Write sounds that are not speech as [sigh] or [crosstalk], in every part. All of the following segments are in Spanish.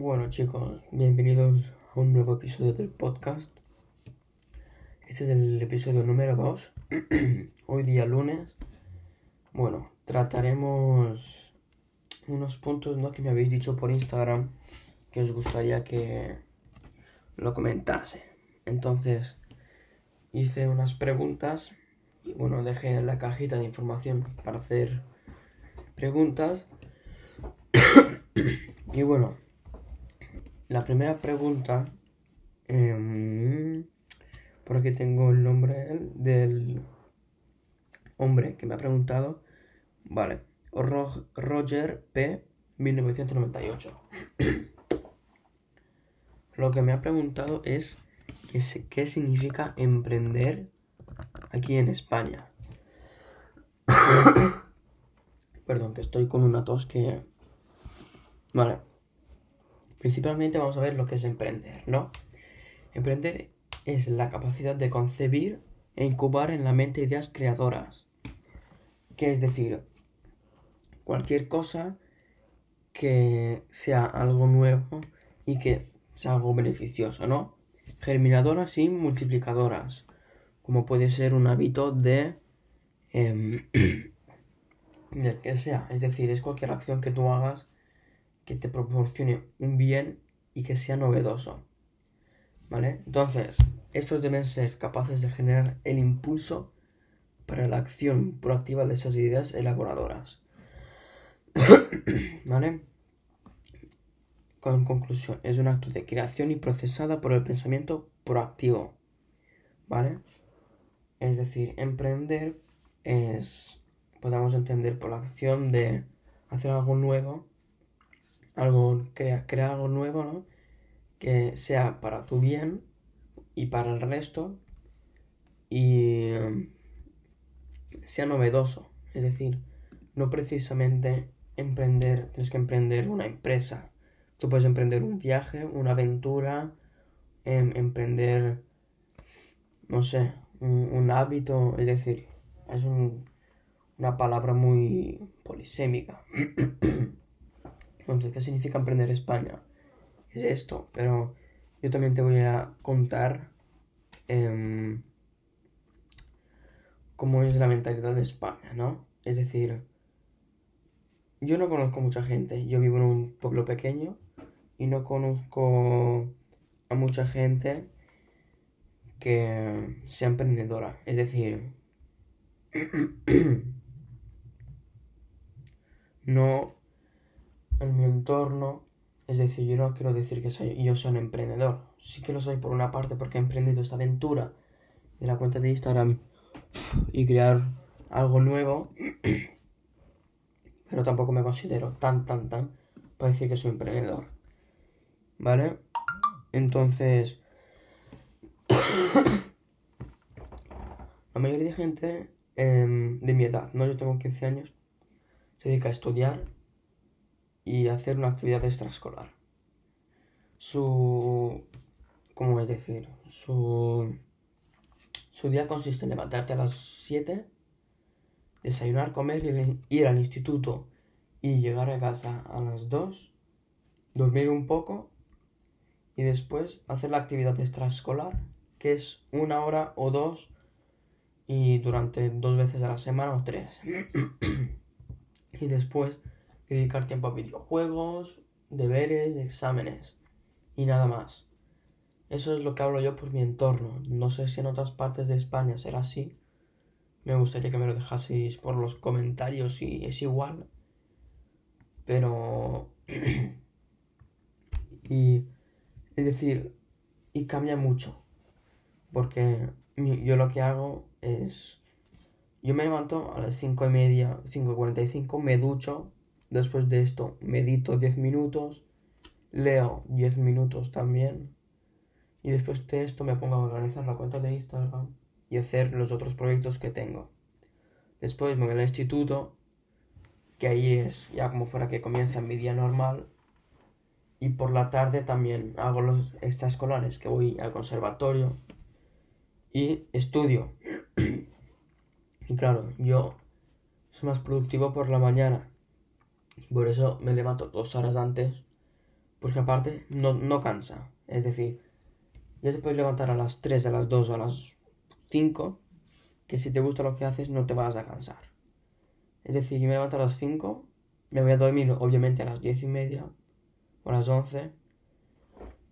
Bueno chicos, bienvenidos a un nuevo episodio del podcast. Este es el episodio número 2. [clears throat] Hoy día lunes. Bueno, trataremos unos puntos ¿no? que me habéis dicho por Instagram que os gustaría que lo comentase. Entonces, hice unas preguntas y bueno, dejé la cajita de información para hacer preguntas. [clears throat] y bueno, la primera pregunta, eh, por aquí tengo el nombre del hombre que me ha preguntado. Vale, Roger P. 1998. Lo que me ha preguntado es qué significa emprender aquí en España. [coughs] Perdón, que estoy con una tos que... Vale. Principalmente vamos a ver lo que es emprender, ¿no? Emprender es la capacidad de concebir e incubar en la mente ideas creadoras. Que es decir, cualquier cosa que sea algo nuevo y que sea algo beneficioso, ¿no? Germinadoras y multiplicadoras, como puede ser un hábito de... Eh, [clears throat] del que sea. Es decir, es cualquier acción que tú hagas que te proporcione un bien y que sea novedoso. ¿Vale? Entonces, estos deben ser capaces de generar el impulso para la acción proactiva de esas ideas elaboradoras. [coughs] ¿Vale? Con conclusión, es un acto de creación y procesada por el pensamiento proactivo. ¿Vale? Es decir, emprender es podamos entender por la acción de hacer algo nuevo, algo, crear algo nuevo, ¿no? Que sea para tu bien y para el resto y um, sea novedoso. Es decir, no precisamente emprender, tienes que emprender una empresa. Tú puedes emprender un viaje, una aventura, em, emprender, no sé, un hábito, es decir, es un, una palabra muy polisémica. [clears throat] Entonces, ¿qué significa emprender España? Es esto, pero yo también te voy a contar em, cómo es la mentalidad de España, ¿no? Es decir, yo no conozco mucha gente, yo vivo en un pueblo pequeño y no conozco a mucha gente que sea emprendedora. Es decir, [clears throat] no en mi entorno, es decir, yo no quiero decir que soy, yo soy un emprendedor, sí que lo soy por una parte porque he emprendido esta aventura de la cuenta de Instagram y crear algo nuevo, [clears throat] pero tampoco me considero tan, tan, tan para decir que soy emprendedor, ¿vale? Entonces, [clears throat] la mayoría de gente em, de mi edad, ¿no? Yo tengo 15 años, se dedica a estudiar y hacer una actividad extraescolar. Su... ¿Cómo es decir? Su... Su día consiste en levantarte a las 7, desayunar, comer, ir al instituto y llegar a casa a las 2, dormir un poco y después hacer la actividad extraescolar, que es una hora o dos y durante dos veces a la semana o tres. [clears throat] y después dedicar tiempo a videojuegos, deberes, exámenes y nada más. Eso es lo que hablo yo por mi entorno. No sé si en otras partes de España será así. Me gustaría que me lo dejaseis por los comentarios si es igual. Pero... [clears throat] y... Es decir, y cambia mucho. Porque yo lo que hago es yo me levanto a las 5 y media, 5.45, me ducho. Después de esto medito 10 minutos. Leo 10 minutos también. Y después de esto me pongo a organizar la cuenta de Instagram y hacer los otros proyectos que tengo. Después me voy al instituto, que ahí es ya como fuera que comienza mi día normal. Y por la tarde también hago los extraescolares, que voy al conservatorio y estudio. [clears throat] Y claro, yo soy más productivo por la mañana. Por eso me levanto dos horas antes Porque aparte no, no cansa. Es decir, ya te puedes levantar a las 3, a las 2 o a las 5, que si te gusta lo que haces no te vas a cansar. Es decir, yo me levanto a las 5, me voy a dormir obviamente a las 10 y media o a las 11,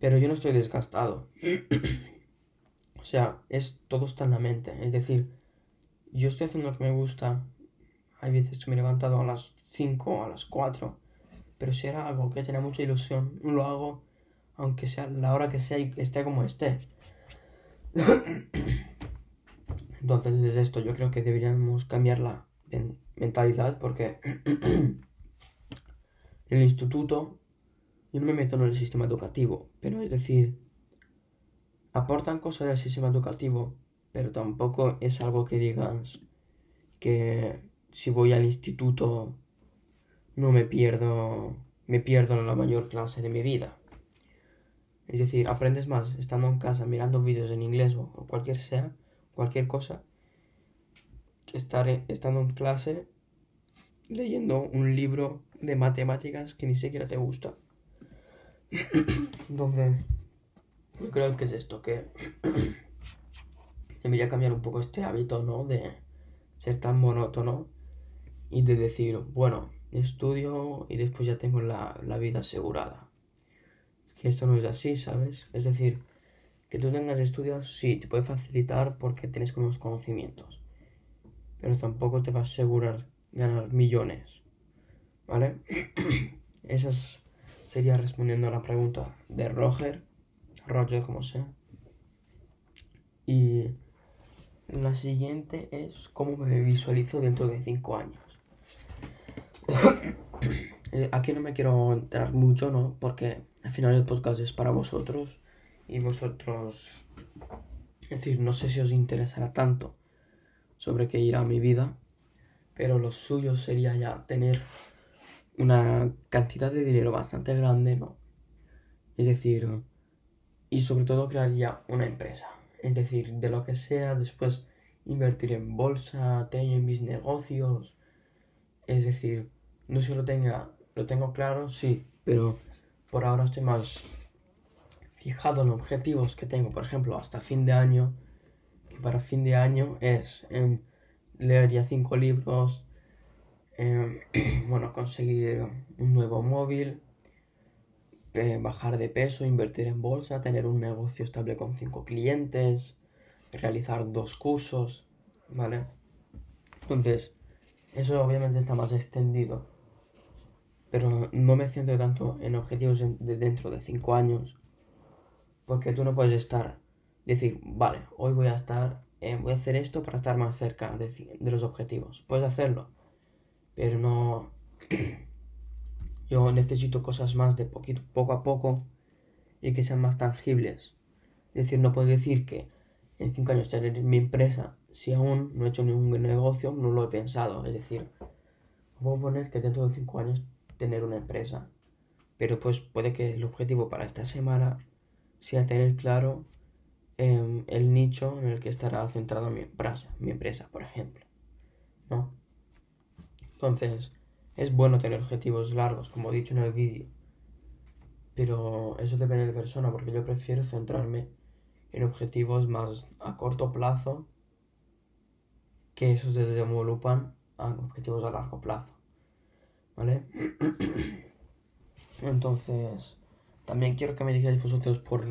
pero yo no estoy desgastado. [clears throat] o sea, es todo está en la mente. Es decir, yo estoy haciendo lo que me gusta. Hay veces que me he levantado a las 5 o a las 4, pero si era algo que tenía mucha ilusión, lo hago aunque sea la hora que sea y esté como esté. [coughs] Entonces, desde esto yo creo que deberíamos cambiar la mentalidad porque en [coughs] el instituto yo no me meto en el sistema educativo, pero es decir, aportan cosas del sistema educativo, pero tampoco es algo que digas que si voy al instituto no me pierdo, me pierdo en la mayor clase de mi vida. Es decir, aprendes más estando en casa mirando vídeos en inglés o cualquier sea, cualquier cosa, que estar estando en clase leyendo un libro de matemáticas que ni siquiera te gusta. Entonces, yo creo que es esto, que debería cambiar un poco este hábito, ¿no? De ser tan monótono y de decir, bueno, estudio y después ya tengo la, la vida asegurada que esto no es así, ¿sabes? Es decir, que tú tengas estudios, sí, te puede facilitar porque tienes unos conocimientos, pero tampoco te va a asegurar ganar millones, ¿vale? [clears throat] Esa sería respondiendo a la pregunta de Roger, Roger como sea. Y la siguiente es cómo me visualizo dentro de 5 años. Eh, aquí no me quiero entrar mucho, ¿no? Porque al final el podcast es para vosotros y vosotros, es decir, no sé si os interesará tanto sobre qué irá mi vida, pero lo suyo sería ya tener una cantidad de dinero bastante grande, ¿no? Es decir, y sobre todo crear ya una empresa. Es decir, de lo que sea, después invertir en bolsa, tener en mis negocios. Es decir, no se lo tenga, lo tengo claro, sí, pero por ahora estoy más fijado en objetivos que tengo, por ejemplo, hasta fin de año, que para fin de año es em, leer ya cinco libros, em, [clears throat] bueno, conseguir un nuevo móvil, eh, bajar de peso, invertir en bolsa, tener un negocio estable con cinco clientes, realizar dos cursos, ¿vale? Entonces, eso obviamente está más extendido pero no me centro tanto en objetivos de dentro de 5 años, porque tú no puedes estar, decir, vale, hoy voy a estar, eh, voy a hacer esto para estar más cerca de, los objetivos. Puedes hacerlo, pero no... [clears throat] Yo necesito cosas más de poquito, poco a poco y que sean más tangibles. Es decir, no puedo decir que en 5 años tener mi empresa si aún no he hecho ningún negocio, no lo he pensado. Es decir, puedo poner que dentro de 5 años tener una empresa. Pero pues puede que el objetivo para esta semana sea tener claro em, el nicho en el que estará centrado mi empresa, mi empresa, por ejemplo. ¿No? Entonces, es bueno tener objetivos largos, como he dicho en el vídeo. Pero eso depende de persona, porque yo prefiero centrarme en objetivos más a corto plazo que esos se desenvolupan a objetivos a largo plazo. ¿Vale? [clears throat] Entonces, también quiero que me digáis vosotros por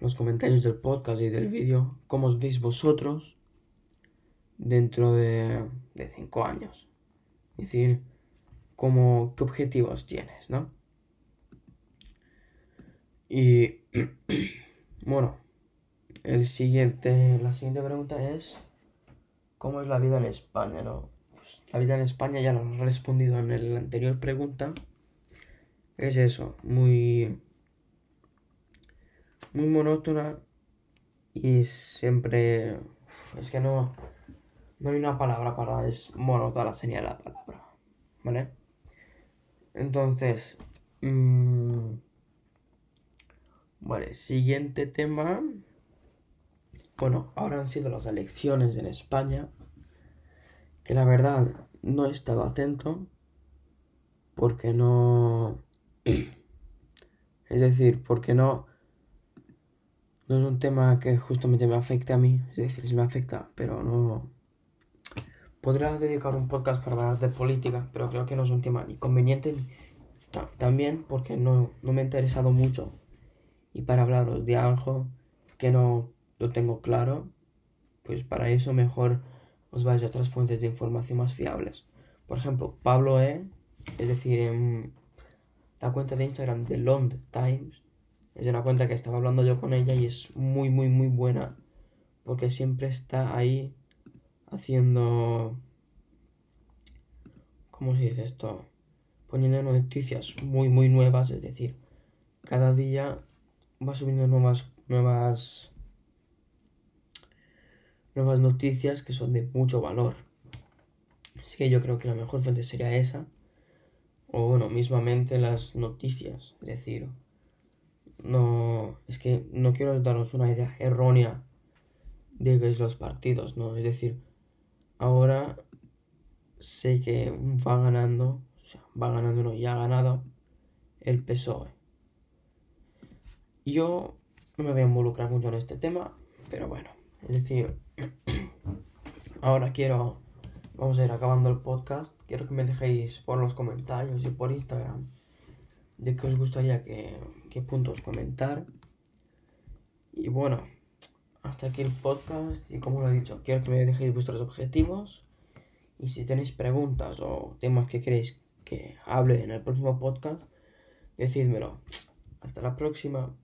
los comentarios del podcast y del vídeo cómo os veis vosotros dentro de 5 años. Es decir, cómo, qué objetivos tienes, ¿no? Y [clears throat] bueno, el siguiente, la siguiente pregunta es ¿cómo es la vida en España, no? La vida en España ya lo he respondido en la anterior pregunta. Es eso, muy muy monótona y siempre es que no no hay una palabra para es monótona sería la palabra, ¿vale? Entonces, mmm, vale, siguiente tema. Bueno, ahora han sido las elecciones en España que la verdad no he estado atento porque no [clears throat] Es decir, porque no, no es un tema que justamente me afecte a mí, es decir, sí me afecta, pero no... Podría dedicar un podcast para hablar de política, pero creo que no es un tema ni conveniente ni... también porque no, no me ha interesado mucho. Y para hablaros de algo que no lo tengo claro, pues para eso mejor os vais a otras fuentes de información más fiables. Por ejemplo, Pablo E, es decir, en la cuenta de Instagram de Long Times, es una cuenta que estaba hablando yo con ella y es muy, muy, muy buena porque siempre está ahí haciendo... ¿Cómo se dice esto? Poniendo noticias muy, muy nuevas, es decir, cada día va subiendo nuevas, nuevas nuevas noticias que son de mucho valor. Así que yo creo que la mejor fuente sería esa. O bueno, mismamente las noticias. Es decir, no. Es que no quiero daros una idea errónea de que es los partidos, ¿no? Es decir, ahora sé que va ganando, o sea, va ganando, no, ya ha ganado el PSOE. Yo no me voy a involucrar mucho en este tema, pero bueno, es decir, ahora quiero, vamos a ir acabando el podcast, quiero que me dejéis por los comentarios y por Instagram de qué os gustaría que, qué puntos comentar. Y bueno, hasta aquí el podcast y como lo he dicho, quiero que me dejéis vuestros objetivos y si tenéis preguntas o temas que queréis que hable en el próximo podcast, decídmelo. Hasta la próxima.